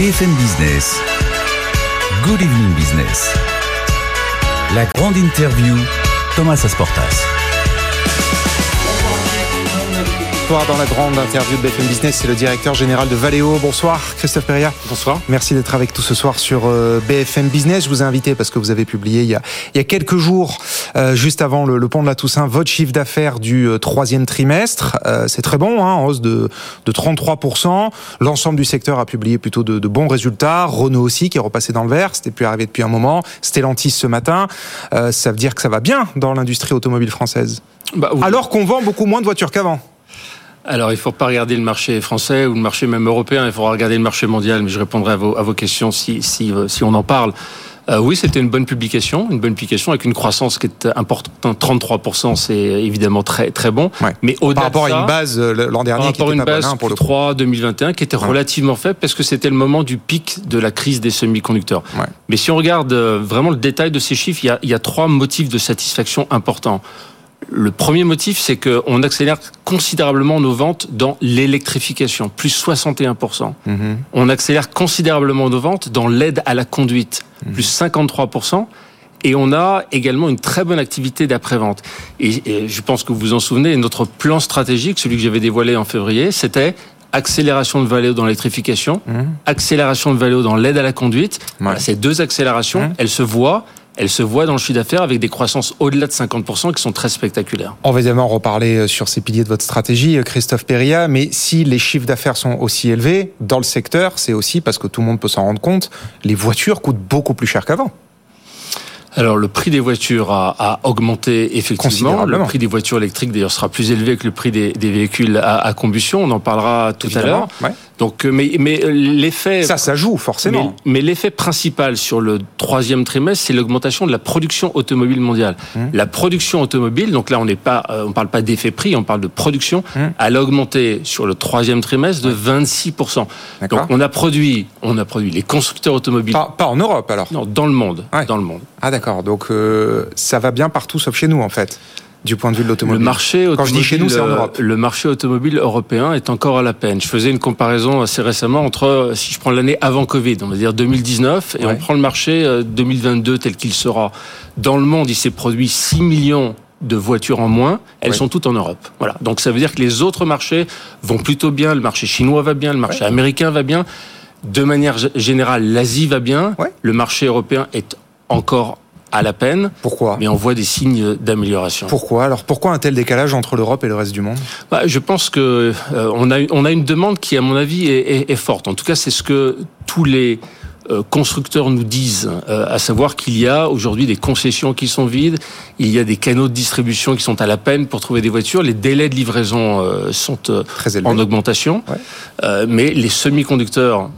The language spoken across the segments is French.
BFM Business. Good Evening Business. La grande interview, Thomas Asportas. Dans la grande interview de BFM Business, c'est le directeur général de Valeo. Bonsoir Christophe Perria. Bonsoir. Merci d'être avec tout ce soir sur euh, BFM Business. Je vous ai invité parce que vous avez publié il y a, il y a quelques jours, euh, juste avant le, pont de la Toussaint, votre chiffre d'affaires du euh, troisième trimestre. c'est très bon, hein, en hausse de, de 33%. L'ensemble du secteur a publié plutôt de, de, bons résultats. Renault aussi qui est repassé dans le vert, c'était plus arrivé depuis un moment. Stellantis ce matin. ça veut dire que ça va bien dans l'industrie automobile française. Bah, Alors qu'on vend beaucoup moins de voitures qu'avant. Alors, il ne faut pas regarder le marché français ou le marché même européen, il faudra regarder le marché mondial, mais je répondrai à vos, à vos questions si, si, euh, si on en parle. Euh, oui, c'était une bonne publication, une bonne publication avec une croissance qui est importante. 33%, c'est évidemment très très bon. Mais au par rapport à une base euh, l'an dernier par qui était une base bonne, hein, pour le 3 2021 qui était relativement faible parce que c'était le moment du pic de la crise des semi-conducteurs. Mais si on regarde vraiment le détail de ces chiffres, il y a, il y a trois motifs de satisfaction importants. Le premier motif, c'est qu'on accélère considérablement nos ventes dans l'électrification, plus 61%. Mhm. On accélère considérablement nos ventes dans l'aide à la conduite, mhm. plus 53%. Et on a également une très bonne activité d'après-vente. Et, je pense que vous vous en souvenez, notre plan stratégique, celui que j'avais dévoilé en février, c'était accélération de Valeo dans l'électrification, mhm. accélération de Valeo dans l'aide à la conduite. Voilà, ces deux accélérations, elles se voient elle se voit dans le chiffre d'affaires avec des croissances au-delà de 50% qui sont très spectaculaires. On va évidemment reparler euh, sur ces piliers de votre stratégie, euh, Christophe Perria, mais si les chiffres d'affaires sont aussi élevés dans le secteur, c'est aussi parce que tout le monde peut s'en rendre compte, les voitures coûtent beaucoup plus cher qu'avant. Alors le prix des voitures a, augmenté effectivement. Le prix des voitures électriques d'ailleurs sera plus élevé que le prix des, véhicules à, combustion. On en parlera tout à l'heure. Donc, euh, mais, mais euh, l'effet. Ça, ça joue forcément. Mais, l'effet principal sur le troisième trimestre, c'est l'augmentation de la production automobile mondiale. Hum. La production automobile, donc là, on n'est pas, euh, on parle pas d'effet prix, on parle de production. Hum. Elle a augmenté sur le troisième trimestre de 26 Donc, on a produit, on a produit les constructeurs automobiles. Pas, en Europe alors. Non, dans le monde. Dans le monde. Ah d'accord. Donc ça va bien partout sauf chez nous en fait du point de vue de l'automobile. Le marché automobile, Quand je dis chez nous, c'est en Europe. Le marché automobile européen est encore à la peine. Je faisais une comparaison assez récemment entre, si je prends l'année avant Covid, on va dire 2019, et on prend le marché 2022 euh, tel qu'il sera. Dans le monde, il s'est produit 6 millions de voitures en moins, elles sont toutes en Europe. Voilà. Donc ça veut dire que les autres marchés vont plutôt bien, le marché chinois va bien, le marché américain va bien. De manière générale, l'Asie va bien, le marché européen est encore à la peine. Pourquoi Mais on voit des signes d'amélioration. Pourquoi Alors pourquoi un tel décalage entre l'Europe et le reste du monde? Bah, Je pense que euh, on, a, on a une demande qui, à mon avis, est, est, forte. En tout cas, c'est ce que tous les euh, constructeurs nous disent, euh, à savoir qu'il y a aujourd'hui des concessions qui sont vides, il y a des canaux de distribution qui sont à la peine pour trouver des voitures, les délais de livraison sont en augmentation, mais les semi-conducteurs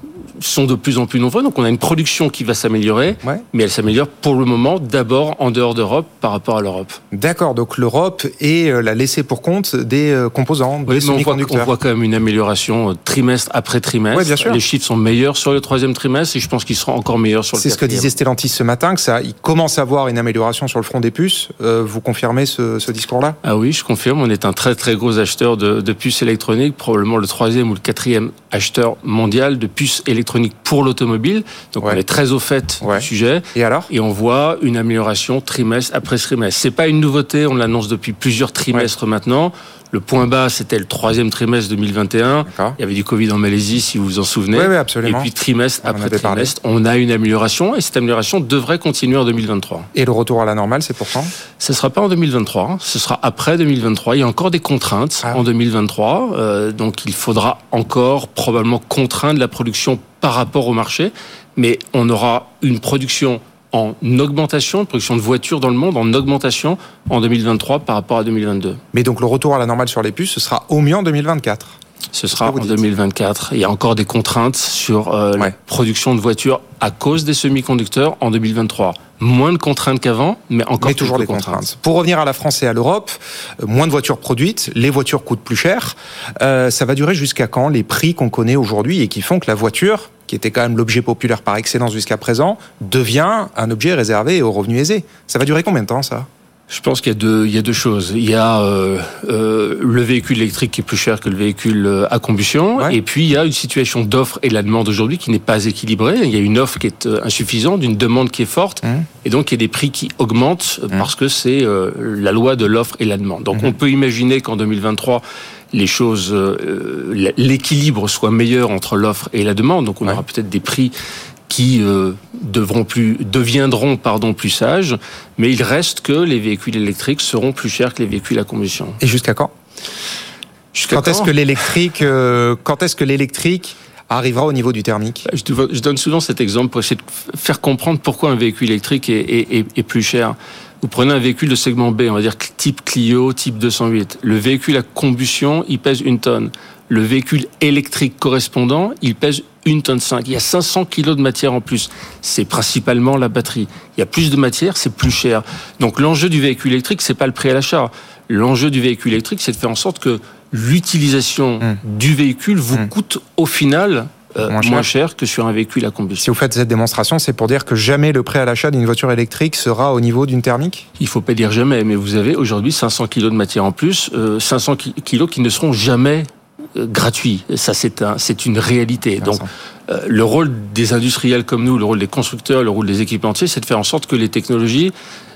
sont de plus en plus nombreux, donc on a une production qui va s'améliorer, mais elle s'améliore pour le moment d'abord en dehors d'Europe par rapport à l'Europe. D'accord, donc l'Europe est euh, la laissée pour compte des euh, composants, des oui, on, voit, on voit quand même une amélioration euh, trimestre après trimestre. bien sûr. Les chiffres sont meilleurs sur le troisième trimestre et je pense qu'ils seront encore meilleurs sur le C'est ce que disait Stellantis ce matin, que ça, il commence à voir une amélioration sur le front des puces. vous confirmez ce, ce discours-là? Ah oui, je confirme. On est un très très gros acheteur de, de puces électroniques, probablement le troisième ou le quatrième acheteur mondial de puces électroniques pour l'automobile. Donc on est très au fait du sujet. Et alors? Et on voit une amélioration trimestre après trimestre. C'est pas une nouveauté, on l'annonce depuis plusieurs trimestres maintenant. Le point bas, c'était le troisième trimestre 2021. Il y avait du Covid en Malaisie, si vous vous en souvenez. Oui, absolument. Et puis trimestre après trimestre, on a une amélioration et cette amélioration devrait continuer en 2023. Et le retour à la normale, c'est pour quand Ce ne sera pas en 2023, ce sera après 2023. Il y a encore des contraintes ah. en 2023, euh, donc il faudra encore probablement contraindre la production par rapport au marché, mais on aura une production en augmentation, production de voitures dans le monde en augmentation en 2023 par rapport à 2022. Mais donc le retour à la normale sur les puces, ce sera au mieux en 2024 ce sera en 2024. Il y a encore des contraintes sur euh, la production de voitures à cause des semi-conducteurs en 2023. Moins de contraintes qu'avant, mais encore mais toujours des contraintes. Pour revenir à la France et à l'Europe, euh, moins de voitures produites, les voitures coûtent plus cher. Euh, ça va durer jusqu'à quand les prix qu'on connaît aujourd'hui et qui font que la voiture, qui était quand même l'objet populaire par excellence jusqu'à présent, devient un objet réservé aux revenus aisés. Ça va durer combien de temps ça? Je pense qu'il y a deux, il y a deux choses. Il y a euh, euh, le véhicule électrique qui est plus cher que le véhicule euh, à combustion, et puis il y a une situation d'offre et la demande aujourd'hui qui n'est pas équilibrée. Il y a une offre qui est insuffisante, une demande qui est forte, mmh. et donc il y a des prix qui augmentent mmh. parce que c'est euh, la loi de l'offre et la demande. Donc mmh. on peut imaginer qu'en 2023 les choses, l'équilibre soit meilleur entre l'offre et la demande. Donc on ouais. aura peut-être des prix qui euh, devront plus, deviendront pardon, plus sages, mais il reste que les véhicules électriques seront plus chers que les véhicules à combustion. Et jusqu'à quand? Quand est-ce que l'électrique, euh, quand est-ce que l'électrique arrivera au niveau du thermique? Je, donne souvent cet exemple pour essayer de faire comprendre pourquoi un véhicule électrique est, plus cher. Vous prenez un véhicule de segment B, on va dire type Clio, type 208. Le véhicule à combustion, il pèse une tonne. Le véhicule électrique correspondant, il pèse une tonne 5. Il y a 500 kilos de matière en plus. C'est principalement la batterie. Il y a plus de matière, c'est plus cher. Donc l'enjeu du véhicule électrique, c'est pas le prix à l'achat. L'enjeu du véhicule électrique, c'est de faire en sorte que l'utilisation mmh. du véhicule vous mmh. coûte au final euh, moins, cher. moins, cher. que sur un véhicule à combustion. Si vous faites cette démonstration, c'est pour dire que jamais le prêt à l'achat d'une voiture électrique sera au niveau d'une thermique? Il faut pas dire jamais, mais vous avez aujourd'hui 500 kilos de matière en plus, euh, 500 kilos qui ne seront jamais euh, gratuits. Ça, c'est un, c'est une réalité. Donc, euh, le rôle des industriels comme nous, le rôle des constructeurs, le rôle des équipementiers, c'est de faire en sorte que les technologies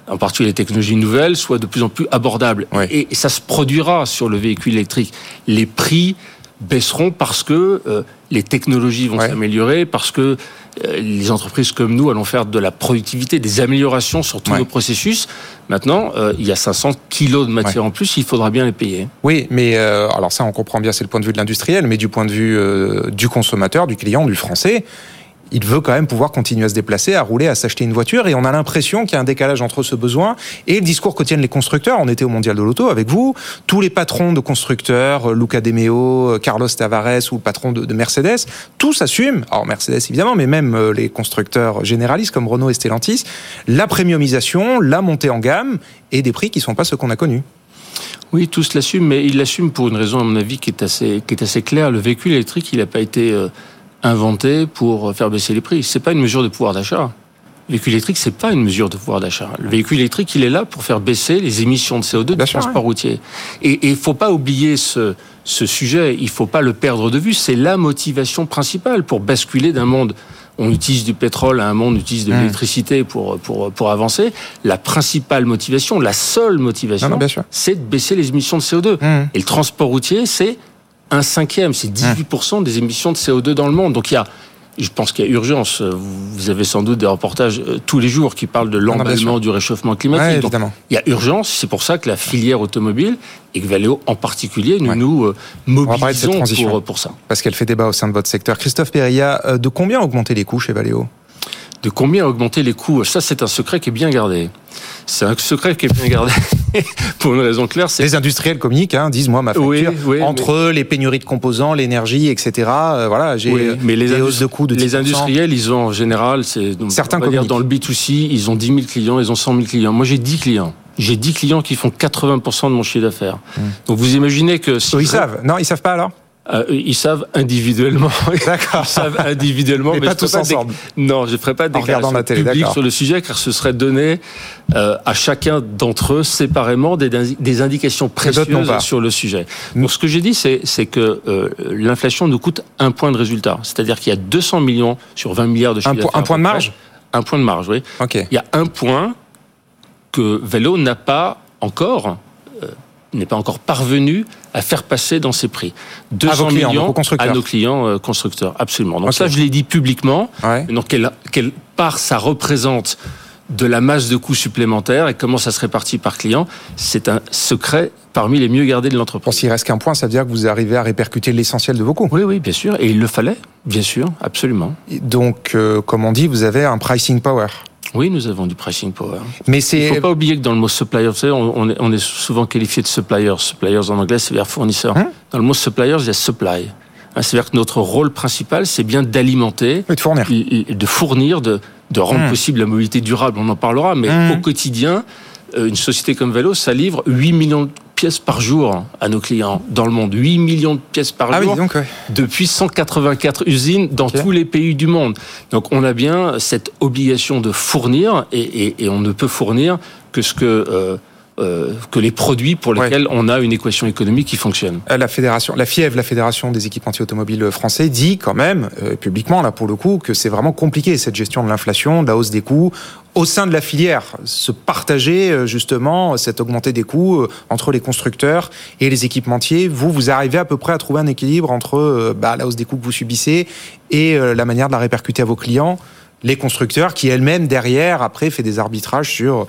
en particulier les technologies nouvelles, soient de plus en plus abordables. Ouais. Et, et, ça se produira sur le véhicule électrique. Les prix baisseront parce que euh, les technologies vont ouais. s'améliorer, parce que euh, les entreprises comme nous allons faire de la productivité, des améliorations sur tous ouais. nos processus. Maintenant, euh, il y a 500 kilos de matière ouais. en plus, il faudra bien les payer. Oui, mais alors ça, on comprend bien, c'est le point de vue de l'industriel, mais du point de vue du consommateur, du client, du français, il veut quand même pouvoir continuer à se déplacer, à rouler, à s'acheter une voiture. Et on a l'impression qu'il y a un décalage entre ce besoin et le discours que tiennent les constructeurs. On était au Mondial de l'Auto avec vous. Tous les patrons de constructeurs, Luca De Meo, Carlos Tavares ou le patron de, de Mercedes, tous assument, alors Mercedes évidemment, mais même les constructeurs généralistes comme Renault et Stellantis, la premiumisation, la montée en gamme et des prix qui ne sont pas ceux qu'on a connus. Oui, tous l'assument, mais ils l'assument pour une raison, à mon avis, qui est assez, qui est assez claire. Le véhicule électrique, il n'a pas été... Euh inventé pour faire baisser les prix. C'est pas une mesure de pouvoir d'achat. Le véhicule électrique, c'est pas une mesure de pouvoir d'achat. Le véhicule électrique, il est là pour faire baisser les émissions de CO2 du transport ouais. routier. Et il faut pas oublier ce, ce sujet. Il faut pas le perdre de vue. C'est la motivation principale pour basculer d'un monde on utilise du pétrole à un monde, on utilise de l'électricité pour, pour, pour avancer. La principale motivation, la seule motivation, c'est de baisser les émissions de CO2. Mmh. Et le transport routier, c'est un cinquième, c'est 18% des émissions de CO2 dans le monde. Donc il y a, je pense qu'il y a urgence. Vous avez sans doute des reportages tous les jours qui parlent de l'emballement du réchauffement climatique. Ouais, Donc, il y a urgence. C'est pour ça que la filière automobile et que Valeo en particulier, nous ouais. nous mobilisons pour, pour ça. Parce qu'elle fait débat au sein de votre secteur. Christophe Perilla, de combien augmenter les coûts chez Valeo? De combien augmenter les coûts Ça, c'est un secret qui est bien gardé. C'est un secret qui est bien gardé pour une raison claire. Les industriels communiquent, hein, disent moi ma facture oui, oui, entre mais... les pénuries de composants, l'énergie, etc. Euh, voilà, j'ai oui, mais les des hausses de coûts de 10%. Les industriels, ils ont en général, c'est certains on dire dans le B2C, ils ont 10 000 clients, ils ont 100 000 clients. Moi, j'ai 10 clients. J'ai 10 clients qui font 80% de mon chiffre d'affaires. Hum. Donc vous imaginez que si ils savent. Non, ils savent pas alors? Euh, ils savent individuellement. D'accord. Ils savent individuellement, mais, mais pas tous pas ensemble. Non, je ne ferai pas de déclaration publique sur le sujet, car ce serait donné euh, à chacun d'entre eux séparément des, des indications précieuses sur le sujet. Donc, ce que j'ai dit, c'est que euh, l'inflation nous coûte un point de résultat. C'est-à-dire qu'il y a 200 millions sur 20 milliards de chiffre d'affaires. Un point de marge Un point de marge, oui. Okay. Il y a un point que Vélo n'a pas encore n'est pas encore parvenu à faire passer dans ses prix. 200 clients, millions à nos clients euh, constructeurs, absolument. Donc okay. ça, je l'ai dit publiquement. Ouais. Donc quelle, quelle part ça représente de la masse de coûts supplémentaires et comment ça se répartit par client, c'est un secret parmi les mieux gardés de l'entreprise. S'il reste qu'un point, ça veut dire que vous arrivez à répercuter l'essentiel de vos coûts. Oui, oui, bien sûr. Et il le fallait, bien sûr, absolument. Et donc, euh, comme on dit, vous avez un pricing power. Oui, nous avons du pricing power. Mais c'est. Il faut pas oublier que dans le mot supplier, vous savez, on, est, on est souvent qualifié de suppliers. Suppliers en anglais, c'est vers fournisseur. Hum? Dans le mot suppliers, il y a supply. C'est-à-dire que notre rôle principal, c'est bien d'alimenter, de fournir, de, fournir, de, de rendre mmh. possible la mobilité durable. On en parlera, mais mmh. au quotidien, euh, une société comme Vélo, ça livre 8 millions de pièces par jour à nos clients dans le monde. 8 millions de pièces par ah jour oui, donc, ouais. depuis 184 usines dans okay. tous les pays du monde. Donc on a bien cette obligation de fournir et, et, et on ne peut fournir que ce que euh, euh, que les produits pour lesquels on a une équation économique qui fonctionne. Euh, la fédération, la FIEV, la fédération des équipementiers automobiles français, dit quand même euh, publiquement là pour le coup que c'est vraiment compliqué cette gestion de l'inflation, de la hausse des coûts au sein de la filière, se partager justement cette augmentée des coûts entre les constructeurs et les équipementiers. Vous, vous arrivez à peu près à trouver un équilibre entre bah, la hausse des coûts que vous subissez et la manière de la répercuter à vos clients les constructeurs qui elles-mêmes derrière après fait des arbitrages sur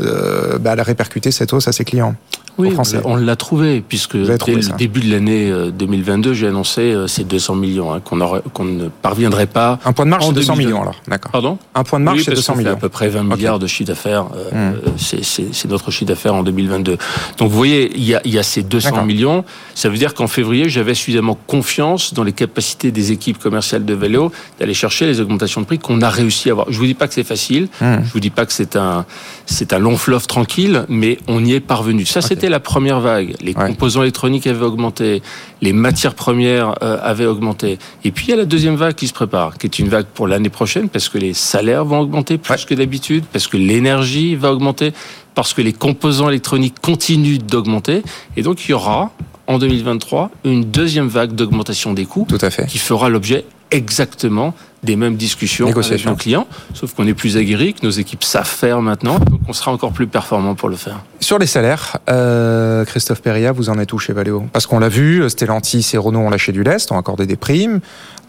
euh, bah, la répercuter cette hausse à ses clients. Oui, on l'a trouvé, puisque dès le début de l'année 2022, euh, j'ai annoncé euh, ces 200 millions, hein, qu'on ne parviendrait pas. Un point de marge, c'est 200 millions alors, d'accord. Pardon? Un point de marge, c'est 200 millions. à peu près 20 milliards de chiffre d'affaires, euh, hmm. c'est notre chiffre d'affaires en 2022. Donc vous voyez, il y a, y a ces 200 millions, ça veut dire qu'en février, j'avais suffisamment confiance dans les capacités des équipes commerciales de vélo d'aller chercher les augmentations de prix qu'on a réussi à avoir. Je vous dis pas que c'est facile, hmm. je vous dis pas que c'est un, c'est un long fleuve tranquille, mais on y est parvenu. Ça, c'était la première vague. Les composants électroniques avaient augmenté, les matières premières euh, avaient augmenté. Et puis il y a la deuxième vague qui se prépare, qui est une vague pour l'année prochaine, parce que les salaires vont augmenter plus que d'habitude, parce que l'énergie va augmenter, parce que les composants électroniques continuent d'augmenter. Et donc il y aura en 2023 une deuxième vague d'augmentation des coûts Tout à fait. qui fera l'objet exactement des mêmes discussions avec nos clients, sauf qu'on est plus aguerri, que nos équipes savent faire maintenant, donc on sera encore plus performant pour le faire. Sur les salaires, euh, Christophe Perria, vous en êtes où chez Valeo? Parce qu'on l'a vu, Stellantis et Renault ont lâché du lest, ont accordé des primes,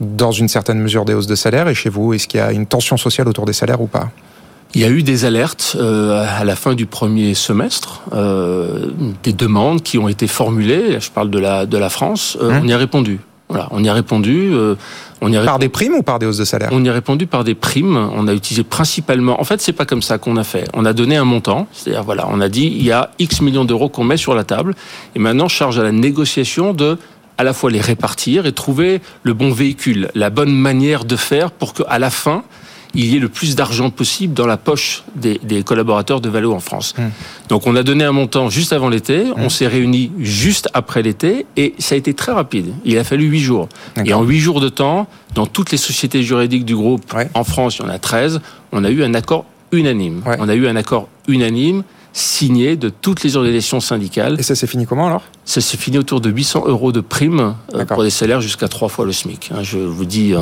dans une certaine mesure des hausses de salaire, et chez vous, est-ce qu'il y a une tension sociale autour des salaires ou pas? Il y a eu des alertes euh, à la fin du premier semestre, euh, des demandes qui ont été formulées. Je parle de la de la France. Euh, hum. On y a répondu. Voilà, on y a répondu. Euh, on y a par des primes ou par des hausses de salaire On y a répondu par des primes. On a utilisé principalement. En fait, c'est pas comme ça qu'on a fait. On a donné un montant, c'est-à-dire voilà, on a dit il y a X millions d'euros qu'on met sur la table, et maintenant charge à la négociation de à la fois les répartir et trouver le bon véhicule, la bonne manière de faire pour qu'à la fin il y ait le plus d'argent possible dans la poche des, collaborateurs de Valo en France. Hmm. Donc on a donné un montant juste avant l'été, on hmm. s'est réunis juste après l'été et ça a été très rapide. Il a fallu huit jours. Et en huit jours de temps, dans toutes les sociétés juridiques du groupe, en France, il y en a 13, on a eu un accord unanime. On a eu un accord unanime signé de toutes les organisations syndicales. Et ça s'est fini comment alors? Ça s'est fini autour de 800 euros de primes euh, pour des salaires jusqu'à trois fois le SMIC. Hein, je vous dis.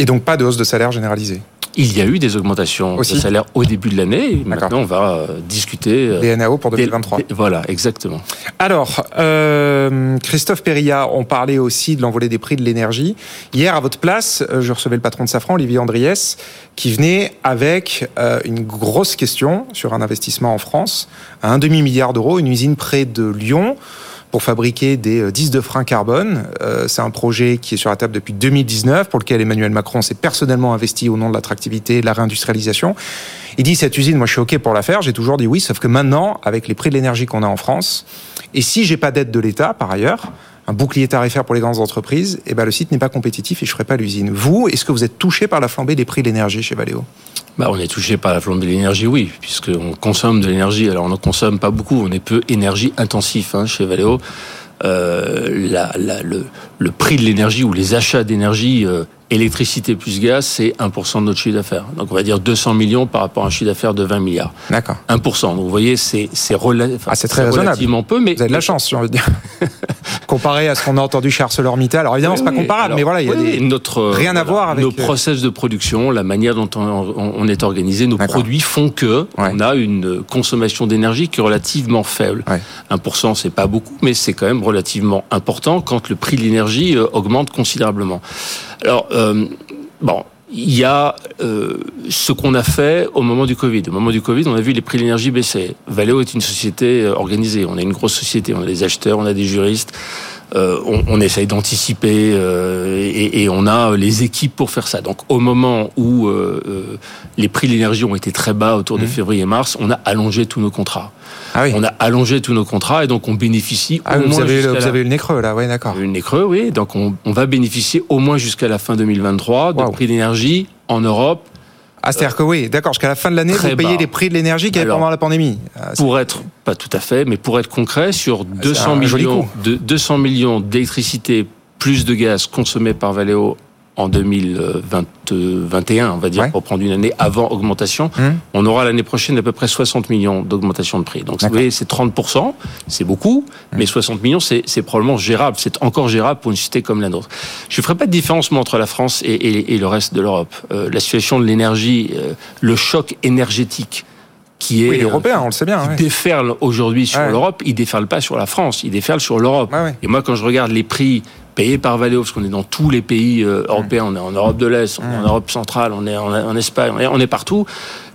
Euh, et donc pas de hausse de salaire généralisée il y a eu des augmentations de salaire au début de l'année. Maintenant, on va euh, discuter. Euh, des NAO pour 2023. voilà, exactement. Alors, euh, Christophe Perilla, on parlait aussi de l'envolée des prix de l'énergie. Hier, à votre place, je recevais le patron de Safran, Olivier Andriès, qui venait avec une grosse question sur un investissement en France à un demi-milliard d'euros, une usine près de Lyon pour fabriquer des disques de frein carbone. Euh, c'est un projet qui est sur la table depuis 2019, pour lequel Emmanuel Macron s'est personnellement investi au nom de l'attractivité de la réindustrialisation. Il dit cette usine, moi je suis OK pour la faire, j'ai toujours dit oui, sauf que maintenant, avec les prix de l'énergie qu'on a en France, et si j'ai pas d'aide de l'État par ailleurs, un bouclier tarifaire pour les grandes entreprises, eh ben le site n'est pas compétitif et je ferai pas l'usine. Vous, est-ce que vous êtes touché par la flambée des prix de l'énergie chez Valeo? Bah, on est touché par la flambée de l'énergie, oui, puisqu'on consomme de l'énergie. Alors, on ne consomme pas beaucoup, on est peu énergie intensif hein, chez Valeo. Euh, la, le, le, prix de l'énergie ou les achats d'énergie euh, électricité plus gaz, c'est 1% de notre chiffre d'affaires. Donc on va dire 200 millions par rapport à un chiffre d'affaires de 20 milliards. D'accord. 1%. Donc vous voyez, c'est c'est ah, très relativement peu, mais vous avez de la chance, j'ai envie de dire. Comparé à ce qu'on a entendu chez ArcelorMittal. Alors évidemment, c'est pas comparable, mais voilà, il y a des... notre rien à voir avec nos euh, process de production, la manière dont on, est organisé, nos produits font que on a une consommation d'énergie qui est relativement faible. 1%, c'est pas beaucoup, mais c'est quand même relativement important quand le prix de l'énergie euh, augmente considérablement. Alors, euh, bon, il y a euh, ce qu'on a fait au moment du Covid. Au moment du Covid, on a vu les prix de l'énergie baisser. Valeo est une société organisée. On est une grosse société. On a des acheteurs, on a des juristes. Euh, on, on, essaye d'anticiper euh, et, et, on a les équipes pour faire ça. Donc au moment où euh, les prix de l'énergie ont été très bas autour de mmh. février-mars, on a allongé tous nos contrats. Ah oui. On a allongé tous nos contrats et donc on bénéficie ah, au vous moins avez, vous avez eu le nez creux là, ouais, d'accord. Le nez creux, oui. Donc on, on va bénéficier au moins jusqu'à la fin 2023 de prix d'énergie en Europe ah, c'est-à-dire que oui, d'accord, jusqu'à la fin de l'année, vous payez les prix de l'énergie qu'il y avait pendant la pandémie. Ah, pour être, pas tout à fait, mais pour être concret, sur 200 ah, millions, de, 200 millions d'électricité plus de gaz consommés par Valeo en 2021, on va dire, pour prendre une année avant augmentation. Hum. On aura l'année prochaine à peu près 60 millions d'augmentation de prix. Donc, vous voyez, c'est 30%, c'est beaucoup, hum. mais 60 millions, c'est probablement gérable. C'est encore gérable pour une société comme la nôtre. Je ne ferai pas de différence entre la France et, le reste de l'Europe. Euh, la situation de l'énergie, euh, le choc énergétique qui est oui, européen, on le sait bien. Qui déferle aujourd'hui sur l'Europe, il déferle pas sur la France, il déferle sur l'Europe. et moi, quand je regarde les prix payés par Valeo, parce qu'on est dans tous les pays euh, européens, on est en Europe de l'Est, on est en Europe centrale, on est en, Espagne, on est, partout.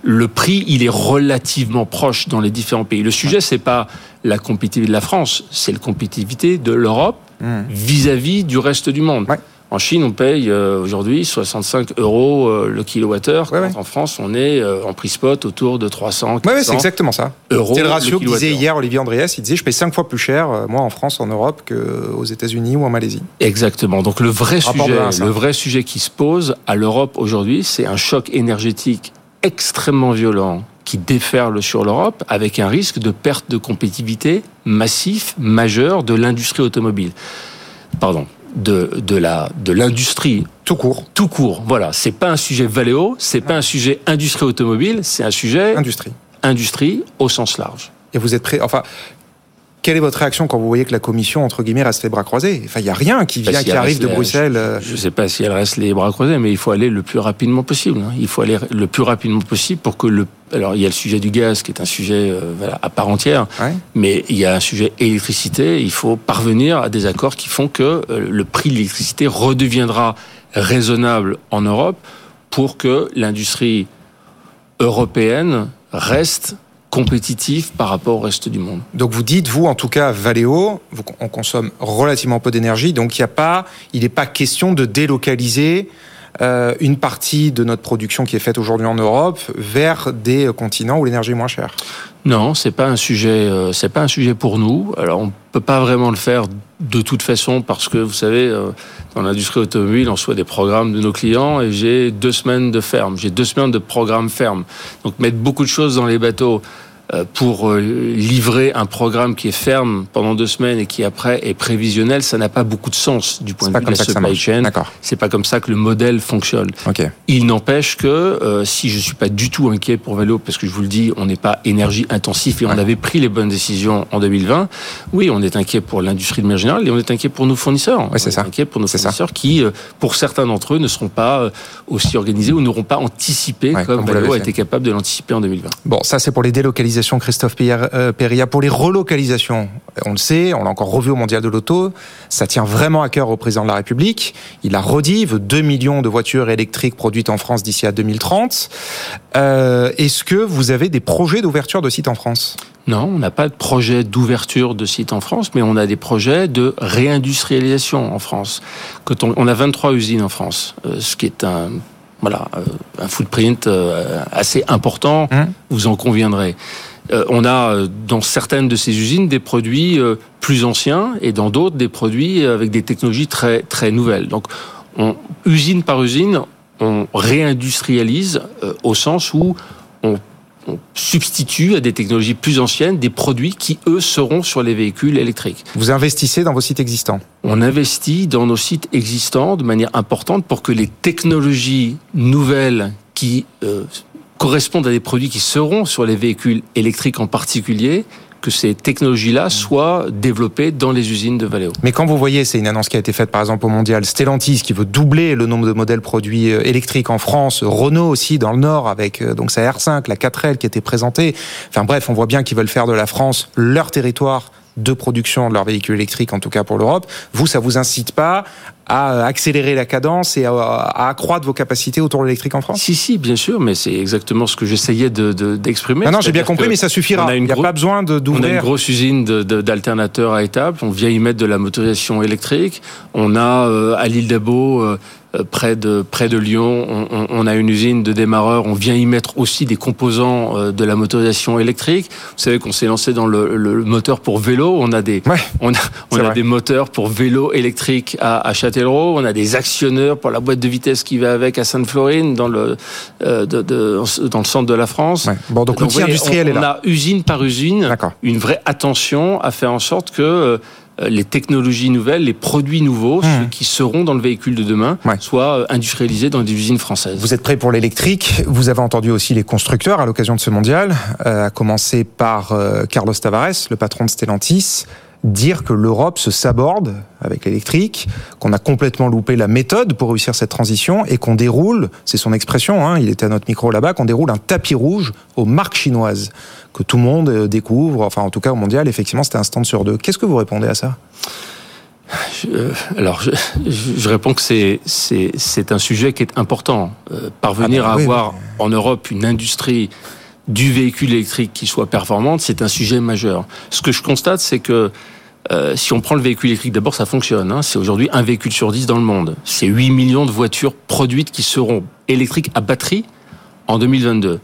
Le prix, il est relativement proche dans les différents pays. Le sujet, c'est pas la compétitivité de la France, c'est la compétitivité de l'Europe vis-à-vis du reste du monde. En Chine, on paye euh, aujourd'hui 65 euros euh, le kilowattheure. En France, on est euh, en prix spot autour de 300. Oui, c'est exactement ça. C'est le ratio que disait hier Olivier Andreas. Il disait je paye 5 fois plus cher, moi, en France, en Europe, qu'aux États-Unis ou en Malaisie. Exactement. Donc le vrai sujet, le vrai sujet qui se pose à l'Europe aujourd'hui, c'est un choc énergétique extrêmement violent qui déferle sur l'Europe avec un risque de perte de compétitivité massif, majeur de l'industrie automobile. Pardon, de, de la de l'industrie tout court. Tout court. Voilà, c'est pas un sujet Valeo, c'est pas un sujet industrie automobile, c'est un sujet industrie. Industrie au sens large. Et vous êtes prêt enfin quelle est votre réaction quand vous voyez que la commission, entre guillemets, reste les bras croisés? Enfin, il n'y a rien qui vient, qui arrive de Bruxelles. Euh. Je ne sais pas si elle reste les bras croisés, mais il faut aller le plus rapidement possible. Hein. Il faut aller le plus rapidement possible pour que le. Alors, il y a le sujet du gaz qui est un sujet euh, à part entière, mais il y a un sujet électricité. Il faut parvenir à des accords qui font que euh, le prix de l'électricité redeviendra raisonnable en Europe pour que l'industrie européenne reste compétitif par rapport au reste du monde. Donc vous dites, vous en tout cas, Valeo, on consomme relativement peu d'énergie, donc il n'y a pas, il n'est pas question de délocaliser euh, une partie de notre production qui est faite aujourd'hui en Europe vers des continents où l'énergie est moins chère. Non, c'est pas un sujet, euh, c'est pas un sujet pour nous. Alors on peut pas vraiment le faire de toute façon parce que vous savez, euh, dans l'industrie automobile, on soit des programmes de nos clients et j'ai deux semaines de ferme, j'ai deux semaines de programme ferme. Donc mettre beaucoup de choses dans les bateaux pour euh, livrer un programme qui est ferme pendant deux semaines et qui après est prévisionnel, ça n'a pas beaucoup de sens du point de vue de la supply chain. C'est pas comme ça que le modèle fonctionne. Il n'empêche que euh, si je suis pas du tout inquiet pour Vélo, parce que je vous le dis, on n'est pas énergie intensif et on avait pris les bonnes décisions en 2020. Oui, on est inquiet pour l'industrie de manière générale et on est inquiet pour nos fournisseurs. Oui, c'est ça. Inquiet pour nos fournisseurs qui, pour certains d'entre eux, ne seront pas aussi organisés ou n'auront pas anticipé comme, comme Vélo a été capable de l'anticiper en 2020. Bon, ça c'est pour les délocalisations Christophe euh, Péria, pour les relocalisations. On le sait, on l'a encore revu au Mondial de l'Auto, ça tient vraiment à cœur au président de la République. Il a redit, il veut 2 millions de voitures électriques produites en France d'ici à 2030. Euh, est-ce que vous avez des projets d'ouverture de sites en France? Non, on n'a pas de projet d'ouverture de sites en France, mais on a des projets de réindustrialisation en France. Quand on, a 23 usines en France, euh, ce qui est un voilà, euh, un footprint euh, assez important, hein vous en conviendrez. Euh, on a dans certaines de ces usines des produits plus anciens et dans d'autres des produits avec des technologies très très nouvelles. Donc, on, usine par usine, on réindustrialise au sens où on on substitue à des technologies plus anciennes des produits qui, eux, seront sur les véhicules électriques. Vous investissez dans vos sites existants On investit dans nos sites existants de manière importante pour que les technologies nouvelles qui euh, correspondent à des produits qui seront sur les véhicules électriques en particulier que ces technologies-là soient développées dans les usines de Valeo. Mais quand vous voyez, c'est une annonce qui a été faite par exemple au mondial, Stellantis qui veut doubler le nombre de modèles produits euh, électriques en France, Renault aussi dans le Nord avec euh, donc sa R5, la 4L qui été présentée. Enfin bref, on voit bien qu'ils veulent faire de la France leur territoire de production de leurs véhicules électriques, en tout cas pour l'Europe. Vous, ça vous incite pas à accélérer la cadence et à, accroître vos capacités autour de l'électrique en France Si, si, bien sûr, mais c'est exactement ce que j'essayais d'exprimer. De, non, non j'ai bien compris, mais ça suffira. Il n'y a pas besoin d'ouvrir. On a une grosse usine d'alternateurs à étapes. On vient y mettre de la motorisation électrique. On a euh, à l'île d'Abo euh, euh, près de près de Lyon, on, on, a une usine de démarreurs. On vient y mettre aussi des composants euh, de la motorisation électrique. Vous savez qu'on s'est lancé dans le, le, moteur pour vélo. On a des on a, on a des moteurs pour vélo électrique à, à, Châtellerault. On a des actionneurs pour la boîte de vitesse qui va avec à Sainte-Florine dans le euh, de, de, dans le centre de la France. Bon, donc, l'outil industriel on, est là. On a usine par usine une vraie attention à faire en sorte que euh, les technologies nouvelles, les produits nouveaux, mmh. ceux qui seront dans le véhicule de demain, soient euh, industrialisés dans des usines françaises. Vous êtes prêt pour l'électrique. Vous avez entendu aussi les constructeurs à l'occasion de ce mondial, à commencer par Carlos Tavares, le patron de Stellantis dire que l'Europe se saborde avec l'électrique, qu'on a complètement loupé la méthode pour réussir cette transition et qu'on déroule, c'est son expression, hein, il était à notre micro là-bas, qu'on déroule un tapis rouge aux marques chinoises, que tout le monde euh, découvre, enfin en tout cas au mondial, effectivement c'était un stand sur deux. Qu'est-ce que vous répondez à ça? Euh, alors, je, réponds que c'est c'est un sujet qui est important. Euh, parvenir ah bah à avoir en Europe une industrie du véhicule électrique qui soit performante, c'est un sujet majeur. Ce que je constate, c'est que euh, si on prend le véhicule électrique, d'abord ça fonctionne. Hein, c'est aujourd'hui un véhicule sur dix dans le monde. C'est 8 millions de voitures produites qui seront électriques à batterie en 2022.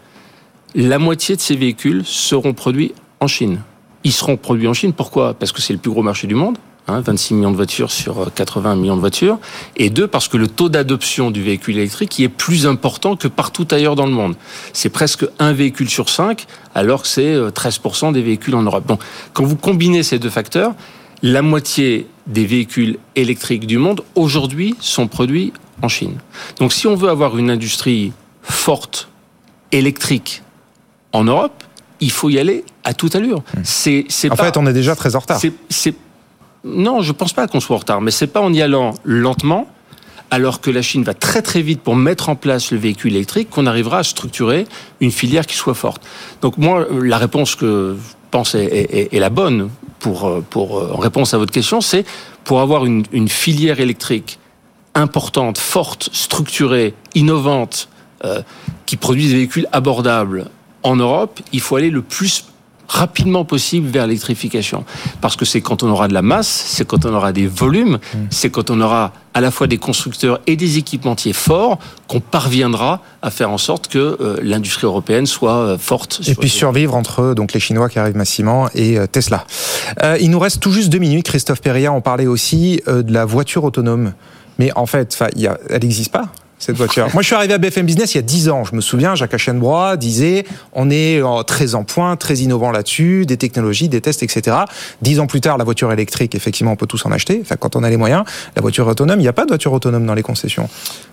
La moitié de ces véhicules seront produits en Chine. Ils seront produits en Chine. Pourquoi? Parce que c'est le plus gros marché du monde. 26 hein, millions de voitures sur 80 euh, millions de voitures, et deux, parce que le taux d'adoption du véhicule électrique est plus important que partout ailleurs dans le monde. C'est presque un véhicule sur cinq, alors que c'est 13% euh, des véhicules en Europe. Donc, quand vous combinez ces deux facteurs, la moitié des véhicules électriques du monde, aujourd'hui, sont produits en Chine. Donc, si on veut avoir une industrie forte, électrique, en Europe, il faut y aller à toute allure. Mmh. C'est, en fait, on est déjà très en retard. C'est, non, je pense pas qu'on soit en retard, mais c'est pas en y allant lentement, alors que la Chine va très très vite pour mettre en place le véhicule électrique, qu'on arrivera à structurer une filière qui soit forte. Donc moi, la réponse que je pense est, la bonne pour, pour, en réponse à votre question, c'est pour avoir une, filière électrique importante, forte, structurée, innovante, euh, qui produit des véhicules abordables en Europe, il faut aller le plus rapidement possible vers l'électrification. Parce que c'est quand on aura de la masse, c'est quand on aura des volumes, mm. c'est quand on aura à la fois des constructeurs et des équipementiers forts qu'on parviendra à faire en sorte que euh, l'industrie européenne soit euh, forte. Et puis survivre entre donc les Chinois qui arrivent massivement et euh, Tesla. il nous reste tout juste deux minutes. Christophe Perria, on parlait aussi de la voiture autonome. Mais en fait, elle n'existe pas cette voiture. Moi, je suis arrivé à BFM Business il y a 10 ans. Je me souviens, Jacques Achenbrois disait on est très en point, très innovant là-dessus, des technologies, des tests, etc. Dix ans plus tard, la voiture électrique, effectivement, on peut tous en acheter. Enfin, quand on a les moyens. La voiture autonome, il n'y a pas de voiture autonome dans les concessions.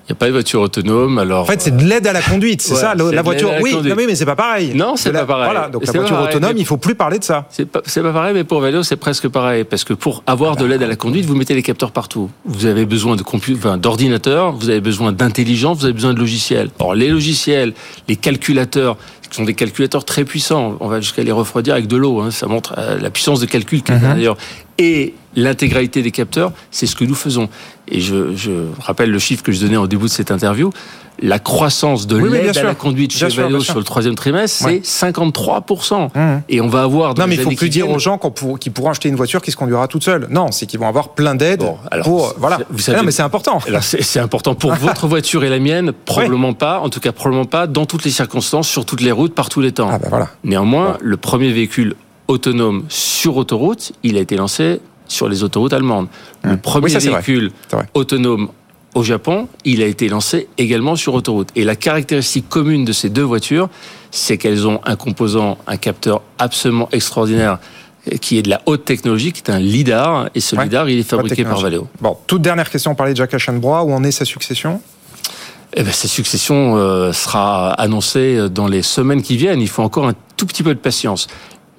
Il n'y a pas de voiture autonome. Alors, en fait, c'est de l'aide à la conduite, c'est ça. La, voiture, oui, non, mais c'est pas pareil. Non, c'est pas pareil. Voilà, donc la voiture autonome, il faut plus parler de ça. C'est pas, pas pareil, mais pour vélo, c'est presque pareil, parce que pour avoir de l'aide à la conduite, vous mettez les capteurs partout. Vous avez besoin de enfin, d'ordinateurs, vous avez besoin d'intelligence, vous avez besoin de logiciels. Or, les logiciels, les calculateurs, qui sont des calculateurs très puissants, on va jusqu'à les refroidir avec de l'eau, hein, ça montre euh, la puissance de calcul qu'il y a d'ailleurs, et l'intégralité des capteurs, c'est ce que nous faisons. Et je, je rappelle le chiffre que je donnais au début de cette interview la croissance de l'aide à la conduite chez Valeo sur le troisième trimestre, c'est 53%. Mmh. Et on va avoir... Non, mais il faut plus dire aux gens qu'ils pourront acheter une voiture qui se conduira toute seule. Non, c'est qu'ils vont avoir plein d'aides pour... Voilà. Vous savez, non, mais c'est important. C'est important pour votre voiture et la mienne, probablement pas. En tout cas, probablement pas dans toutes les circonstances, sur toutes les routes, par tous les temps. Ah, ben voilà. Néanmoins, le premier véhicule autonome sur autoroute, il a été lancé sur les autoroutes allemandes. Le mmh. premier véhicule autonome au Japon, il a été lancé également sur autoroute. Et la caractéristique commune de ces deux voitures, c'est qu'elles ont un composant, un capteur absolument extraordinaire qui est de la haute technologie, qui est un LIDAR, et ce LIDAR, il est fabriqué par Valeo. Bon, toute dernière question, on parlait de Jacques Achenbrois, où en est sa succession? Eh ben, sa succession euh, sera annoncée dans les semaines qui viennent. Il faut encore un tout petit peu de patience.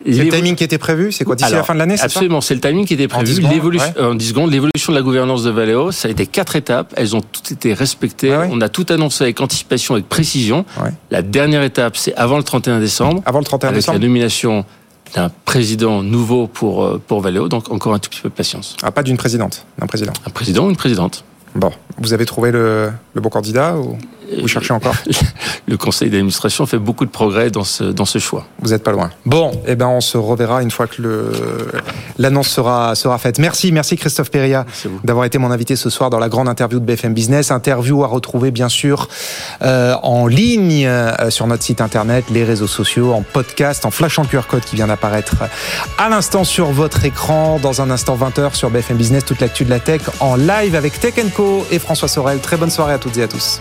C'est le timing qui était prévu C'est quoi D'ici la fin de l'année Absolument, c'est le timing qui était prévu. En 10 secondes, l'évolution de la gouvernance de Valeo, ça a été quatre étapes. Elles ont toutes été respectées. On a tout annoncé avec anticipation, avec précision. La dernière étape, c'est avant le 31 décembre. Avant le 31 avec décembre. la nomination d'un président nouveau pour, euh, pour Valeo. Donc encore un tout petit peu de patience. Ah, pas d'une présidente, d'un président. Un président ou une présidente. Bon, vous avez trouvé le, le bon candidat ou vous cherchez encore? Le conseil d'administration fait beaucoup de progrès dans ce, dans ce choix. Vous n'êtes pas loin. Bon, eh ben on se reverra une fois que l'annonce sera, sera faite. Merci, merci Christophe Perria d'avoir été mon invité ce soir dans la grande interview de BFM Business. Interview à retrouver bien sûr euh, en ligne euh, sur notre site internet, les réseaux sociaux, en podcast, en flash en QR code qui vient d'apparaître à l'instant sur votre écran. Dans un instant 20h sur BFM Business, toute l'actu de la tech en live avec Tech Co et François Sorel. Très bonne soirée à toutes et à tous.